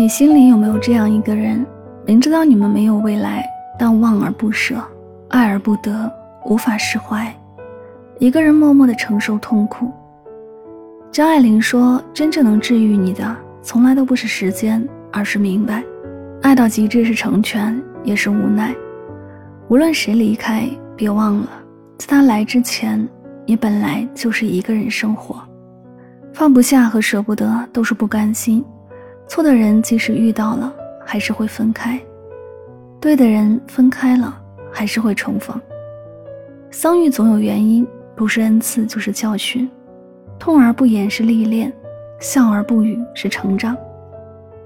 你心里有没有这样一个人？明知道你们没有未来，但望而不舍，爱而不得，无法释怀，一个人默默的承受痛苦。张爱玲说：“真正能治愈你的，从来都不是时间，而是明白。爱到极致是成全，也是无奈。无论谁离开，别忘了，在他来之前，你本来就是一个人生活。放不下和舍不得，都是不甘心。错的人，即使遇到了。”还是会分开，对的人分开了，还是会重逢。相遇总有原因，不是恩赐就是教训。痛而不言是历练，笑而不语是成长。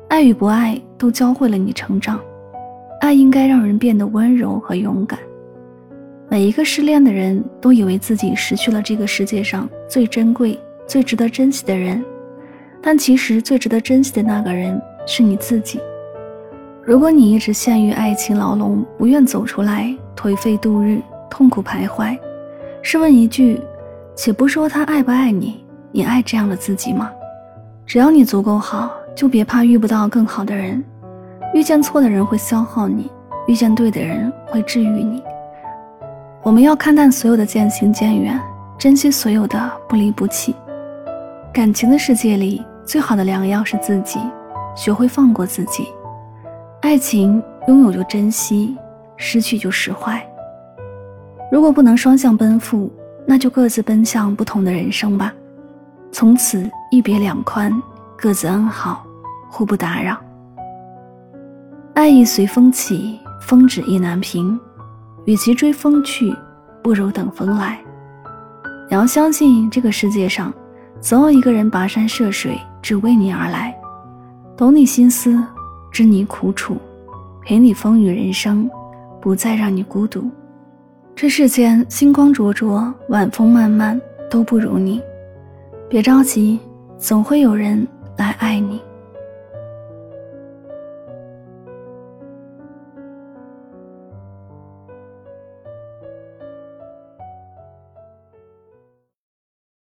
爱与不爱都教会了你成长。爱应该让人变得温柔和勇敢。每一个失恋的人都以为自己失去了这个世界上最珍贵、最值得珍惜的人，但其实最值得珍惜的那个人是你自己。如果你一直陷于爱情牢笼，不愿走出来，颓废度日，痛苦徘徊，试问一句，且不说他爱不爱你，你爱这样的自己吗？只要你足够好，就别怕遇不到更好的人。遇见错的人会消耗你，遇见对的人会治愈你。我们要看淡所有的渐行渐远，珍惜所有的不离不弃。感情的世界里，最好的良药是自己，学会放过自己。爱情拥有就珍惜，失去就释怀。如果不能双向奔赴，那就各自奔向不同的人生吧。从此一别两宽，各自安好，互不打扰。爱意随风起，风止意难平。与其追风去，不如等风来。你要相信，这个世界上总有一个人跋山涉水，只为你而来，懂你心思。知你苦楚，陪你风雨人生，不再让你孤独。这世间星光灼灼，晚风漫漫，都不如你。别着急，总会有人来爱你。